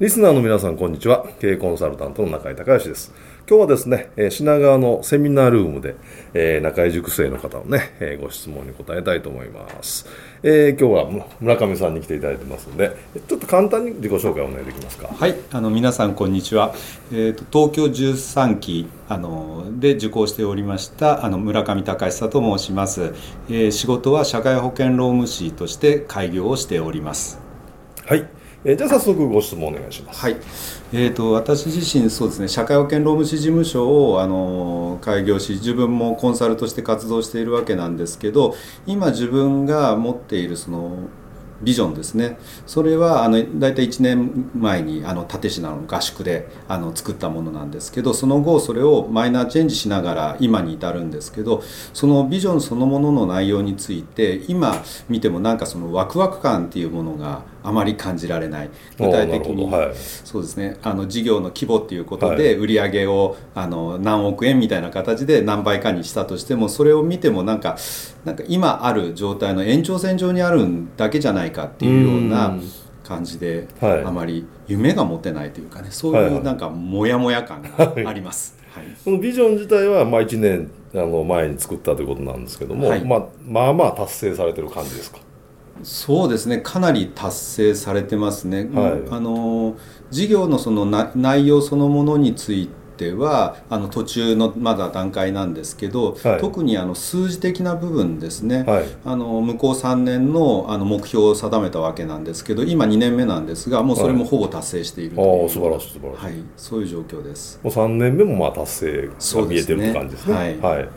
リスナーの皆さんこんにちは経営コンサルタントの中井隆義です今日はですねえー品川のセミナールームで、えー中井塾生の方のね、えーご質問に答えたいと思います、えー今日はむ村上さんに来ていただいてますのでちょっと簡単に自己紹介お願いできますか？はい、あの皆さんこんにちは。えっ、と東京13期あので受講しておりましたあの村上隆久と申します。えー仕事は社会保険労務士として開業をしております。はい、えーじゃあ早速ご質問お願いしますはい。えっ、と私自身そうですね社会保険労務士事務所をあの開業し自分もコンサルとして活動しているわけなんですけど、今自分が持っているそのビジョンですねそれはあの大体1年前にあの立科の合宿であの作ったものなんですけどその後それをマイナーチェンジしながら今に至るんですけどそのビジョンそのものの内容について今見てもなんかそのワクワク感っていうものがあまり感じられない。具体的に。はい。そうですね。あの事業の規模っていうことで売り上げをあの何億円みたいな形で何倍かにしたとしてもそれを見てもなんかなんか今ある状態の延長線上にあるだけじゃないかっていうよううなん。感じではい。あまり夢が持てないというかねそういうなんかモヤモヤ感があります。はい。このビジョン自体はまあ1年あの前に作ったということなんですけども、はい。まあ、まあまあ達成されてる感じですか？そうですね。かなり達成されてますね、はい。あの事業のそのな内容そのものについてはあの途中のまだ段階なんですけど、はい。特にあの数字的な部分ですね、はい。あの向こう3年のあの目標を定めたわけなんですけど今2年目なんですがもうそれもほぼ達成しているという、ああ素晴らしい素晴らしい、はい、そういう状況です。もう3年目もまあ達成が見えてる感じですね。ね。はい。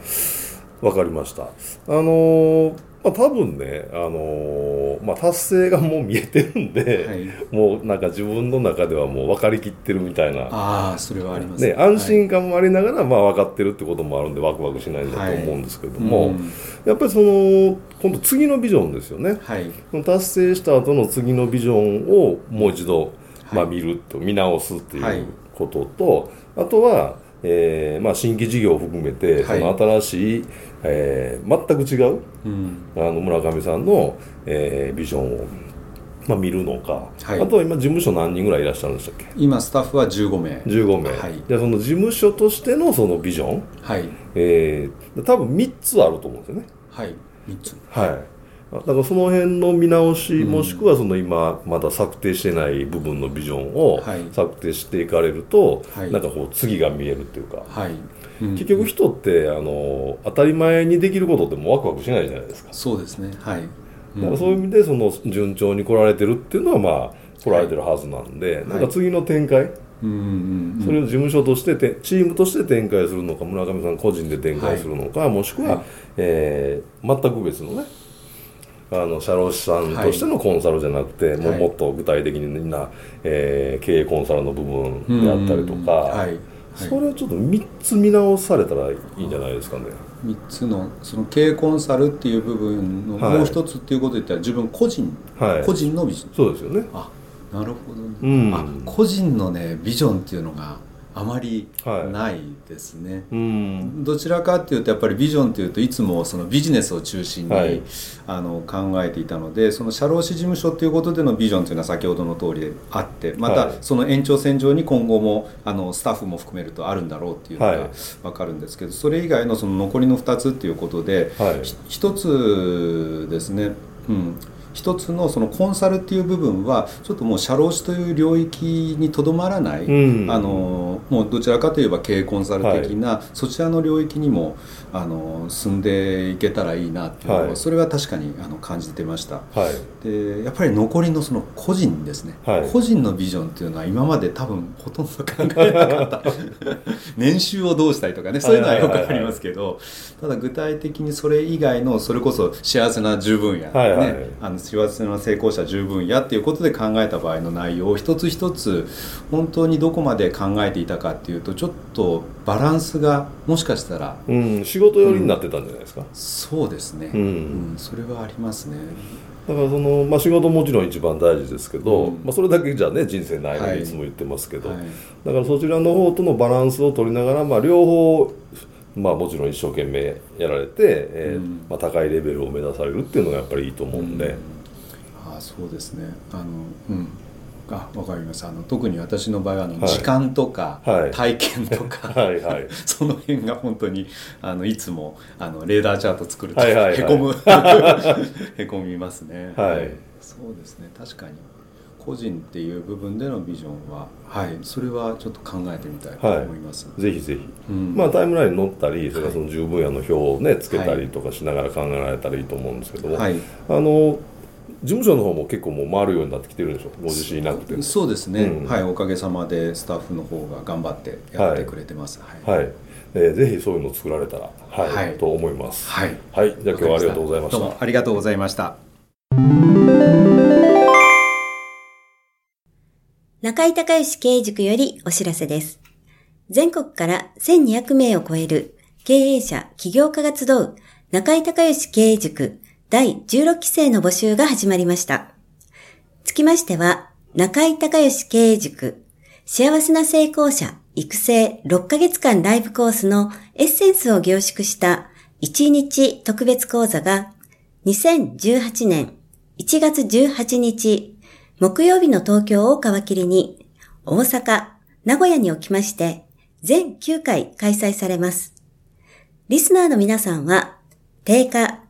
わ、かりました。あのーまあ多分ね、あのーまあ達成がもう見えてるんで、はい。もうなんか自分の中ではもう分かりきってるみたいな、ああそれはありますね、安心感もありながら、まあ分かってるってこともあるんでワクワクしないんだと思うんですけども、はいうん。やっぱりその、今度次のビジョンですよね。はい。達成した後の次のビジョンをもう一度、まあ、はい。見ると見直すってはい。いうことと、あとは、えーまあ、新規事業を含めて、はい。その新しい、えー全く違ううん。あの村上さんの、えービジョンを、まあ、見るのか、はい。あとは今事務所何人ぐらいいらっしゃるんでしたっけ？今スタッフは15名15名、はいじゃあその事務所としてのそのビジョン、はいえー多分3つあると思うんですよね。はい3つはい。だからその辺の見直し、もしくはその今まだ策定してない部分のビジョンをはい。策定していかれると、はい。なんかこう次が見えるっていうか、はい、うん。結局人ってあの当たり前にできることってもうワクワクしないじゃないですか。そうですね。はい、だからそういう意味でその順調に来られてるっていうのはまあ来られてるはずなんで、なんか次の展開、うんうんうんそれを事務所としててチームとして展開するのか村上さん個人で展開するのか、もしくは、はい。えー全く別のねあの社労士さんとしてのコンサルじゃなくて、はい。もっと具体的にみんな、えー経営コンサルの部分であったりとか、うんはい。はい。それをちょっと3つ見直されたらいいんじゃないですかね。3つのその経営コンサルっていう部分のはい。もう一つっていうことで言ったら自分個人、はい。個人のビジョン。そうですよね。あなるほどね、うん。あ個人のねビジョンっていうのがあまりはいないですね、うん。どちらかっていうとやっぱりビジョンっていうといつもそのビジネスを中心に、はい。あの考えていたのでその社労士事務所っていうことでのビジョンというのは先ほどの通りであってまたはい。その延長線上に今後もあのスタッフも含めるとあるんだろうっていうのはい。が分かるんですけどそれ以外のその残りの2つっていうことではい。ひ一つですね、うん、一つのそのコンサルっていう部分はちょっともう社労士という領域にとどまらない、うん。あのもうどちらかといえば経営コンサル的な、そちらの領域にもあの進んでいけたらいいなっていうのは、はい。それは確かにあの感じてました。はい。でやっぱり残りのその個人ですね、はい。個人のビジョンっていうのは今まで多分ほとんど考えなかった。年収をどうしたいとかねそういうのはよくありますけど、ただ具体的にそれ以外のそれこそ幸せな十分や、はいはい。ね、あの幸せな成功者十分やっていうことで考えた場合の内容を一つ一つ本当にどこまで考えていたかっていうとちょっとバランスがもしかしたらうん、仕事寄りになってたんじゃないですか、そうですね、うんうんそれはありますね。だからその、まあ、仕事もちろん一番大事ですけど、うん。まあ、それだけじゃね人生ないのはいにいつも言ってますけど、はい。だからそちらの方とのバランスを取りながら、まあ、両方、まあ、もちろん一生懸命やられて、えーうん。まあ、高いレベルを目指されるっていうのがやっぱりいいと思うんで、ああそうですね。あのうん。あわかりますあの特に私の場合はあの、はい。時間とか、はい。体験とかはい はい。その辺が本当にあのいつもあのレーダーチャート作ると、はいはいはい。へこむ へこみますね。はい。そうですね。確かに個人っていう部分でのビジョンははい。それはちょっと考えてみたいと思います、ぜひぜひ、うん。まあ、タイムラインに載ったりそれからその10分野の表をねつけたりとかしながら考えられたらいいと思うんですけども、はい。あの事務所の方も結構もう回るようになってきてるでしょ？ご自身いなくて。もそうですね、うん。はいおかげさまでスタッフの方が頑張ってやってくれてます。はい。はい、えーぜひそういうのを作られたら、はいはい。と思います。はい。はい、じゃあ今日はありがとうございました。どうもありがとうございました。中井隆義経営塾よりお知らせです。全国から1200名を超える経営者、起業家が集う中井隆義経営塾第16期生の募集が始まりました。つきましては、中井隆義経営塾幸せな成功者育成6ヶ月間ライブコースのエッセンスを凝縮した1日特別講座が2018年1月18日木曜日の東京を皮切りに大阪、名古屋におきまして全9回開催されます。リスナーの皆さんは定価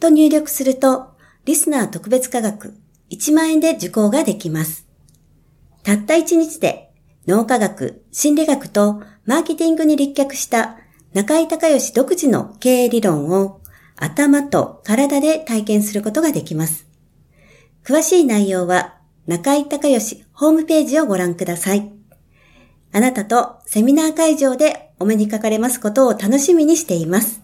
と入力すると、リスナー特別価格1万円で受講ができます。たった1日で、脳科学、心理学とマーケティングに立脚した中井隆義独自の経営理論を頭と体で体験することができます。詳しい内容は中井隆義ホームページをご覧ください。あなたとセミナー会場でお目にかかれますことを楽しみにしています。